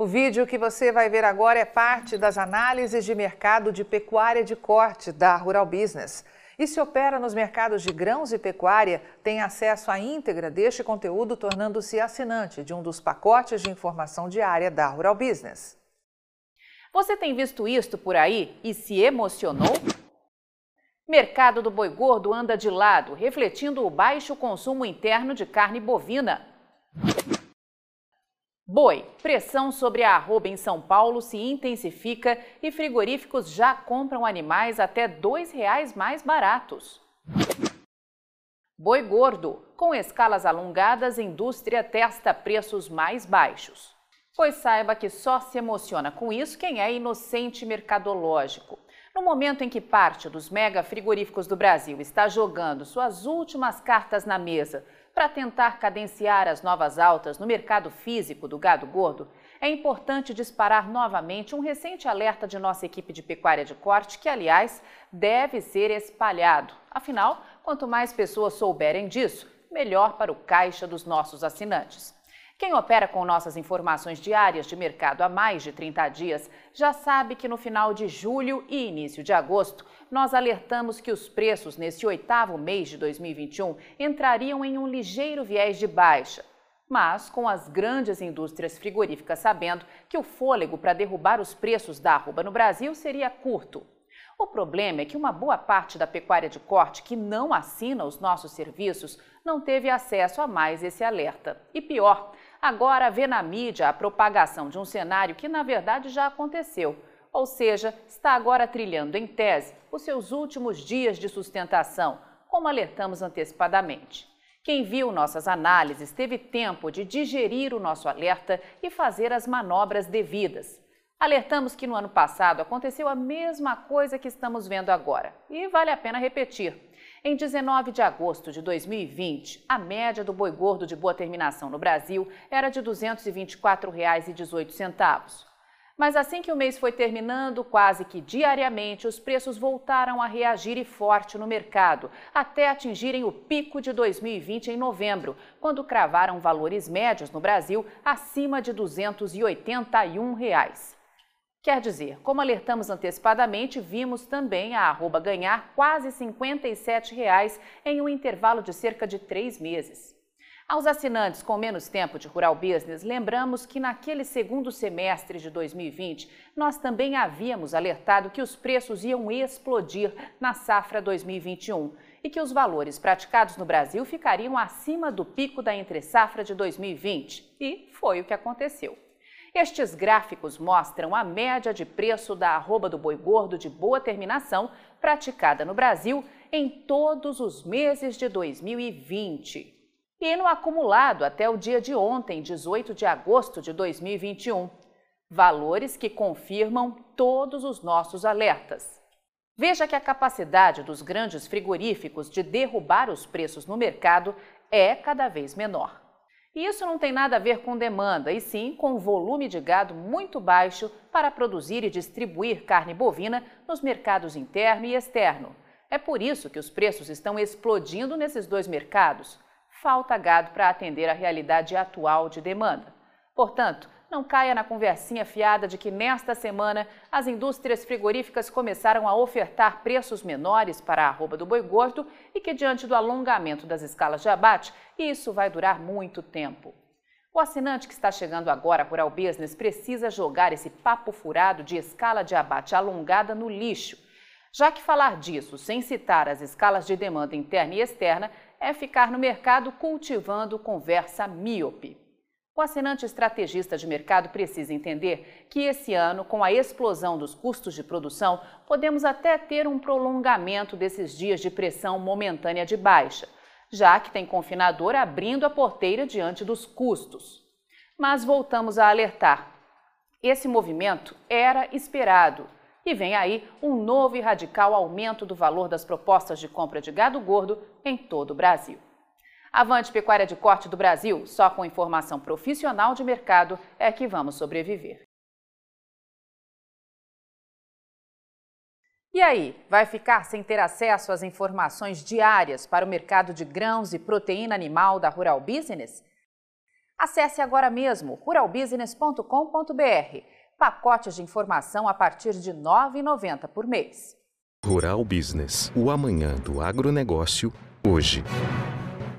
O vídeo que você vai ver agora é parte das análises de mercado de pecuária de corte da Rural Business. E se opera nos mercados de grãos e pecuária, tem acesso à íntegra deste conteúdo, tornando-se assinante de um dos pacotes de informação diária da Rural Business. Você tem visto isto por aí e se emocionou? Mercado do boi gordo anda de lado, refletindo o baixo consumo interno de carne bovina. Boi, pressão sobre a arroba em São Paulo se intensifica e frigoríficos já compram animais até R$ 2,00 mais baratos. Boi gordo, com escalas alongadas, indústria testa preços mais baixos. Pois saiba que só se emociona com isso quem é inocente mercadológico. No momento em que parte dos mega frigoríficos do Brasil está jogando suas últimas cartas na mesa para tentar cadenciar as novas altas no mercado físico do gado gordo, é importante disparar novamente um recente alerta de nossa equipe de pecuária de corte, que, aliás, deve ser espalhado. Afinal, quanto mais pessoas souberem disso, melhor para o caixa dos nossos assinantes. Quem opera com nossas informações diárias de mercado há mais de 30 dias já sabe que no final de julho e início de agosto, nós alertamos que os preços nesse oitavo mês de 2021 entrariam em um ligeiro viés de baixa. Mas com as grandes indústrias frigoríficas sabendo que o fôlego para derrubar os preços da arroba no Brasil seria curto. O problema é que uma boa parte da pecuária de corte que não assina os nossos serviços não teve acesso a mais esse alerta. E pior, agora vê na mídia a propagação de um cenário que, na verdade, já aconteceu. Ou seja, está agora trilhando, em tese, os seus últimos dias de sustentação, como alertamos antecipadamente. Quem viu nossas análises teve tempo de digerir o nosso alerta e fazer as manobras devidas. Alertamos que no ano passado aconteceu a mesma coisa que estamos vendo agora, e vale a pena repetir. Em 19 de agosto de 2020, a média do boi gordo de boa terminação no Brasil era de R$ 224,18. Mas assim que o mês foi terminando, quase que diariamente, os preços voltaram a reagir e forte no mercado, até atingirem o pico de 2020 em novembro, quando cravaram valores médios no Brasil acima de 281 reais. Quer dizer, como alertamos antecipadamente, vimos também a arroba ganhar quase 57 reais em um intervalo de cerca de três meses. Aos assinantes com menos tempo de Rural Business, lembramos que naquele segundo semestre de 2020, nós também havíamos alertado que os preços iam explodir na safra 2021 e que os valores praticados no Brasil ficariam acima do pico da entre-safra de 2020. E foi o que aconteceu. Estes gráficos mostram a média de preço da arroba do boi gordo de boa terminação praticada no Brasil em todos os meses de 2020. E no acumulado até o dia de ontem, 18 de agosto de 2021. Valores que confirmam todos os nossos alertas. Veja que a capacidade dos grandes frigoríficos de derrubar os preços no mercado é cada vez menor. E isso não tem nada a ver com demanda, e sim com volume de gado muito baixo para produzir e distribuir carne bovina nos mercados interno e externo. É por isso que os preços estão explodindo nesses dois mercados. Falta gado para atender a realidade atual de demanda. Portanto, não caia na conversinha fiada de que nesta semana as indústrias frigoríficas começaram a ofertar preços menores para a arroba do boi gordo e que, diante do alongamento das escalas de abate, isso vai durar muito tempo. O assinante que está chegando agora por Rural Business precisa jogar esse papo furado de escala de abate alongada no lixo, já que falar disso sem citar as escalas de demanda interna e externa é ficar no mercado cultivando conversa míope. O assinante estrategista de mercado precisa entender que esse ano, com a explosão dos custos de produção, podemos até ter um prolongamento desses dias de pressão momentânea de baixa, já que tem confinador abrindo a porteira diante dos custos. Mas voltamos a alertar. Esse movimento era esperado e vem aí um novo e radical aumento do valor das propostas de compra de gado gordo em todo o Brasil. Avante Pecuária de Corte do Brasil, só com informação profissional de mercado é que vamos sobreviver. E aí, vai ficar sem ter acesso às informações diárias para o mercado de grãos e proteína animal da Rural Business? Acesse agora mesmo ruralbusiness.com.br. Pacotes de informação a partir de R$ 9,90 por mês. Rural Business, o amanhã do agronegócio, hoje.